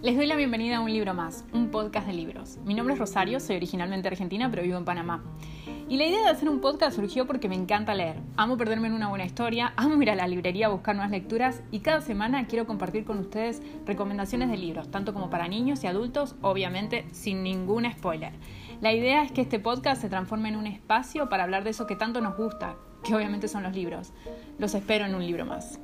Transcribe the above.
Les doy la bienvenida a Un Libro Más, un podcast de libros. Mi nombre es Rosario, soy originalmente argentina, pero vivo en Panamá. Y la idea de hacer un podcast surgió porque me encanta leer. Amo perderme en una buena historia, amo ir a la librería a buscar nuevas lecturas y cada semana quiero compartir con ustedes recomendaciones de libros, tanto como para niños y adultos, obviamente sin ningún spoiler. La idea es que este podcast se transforme en un espacio para hablar de eso que tanto nos gusta, que obviamente son los libros. Los espero en un libro más.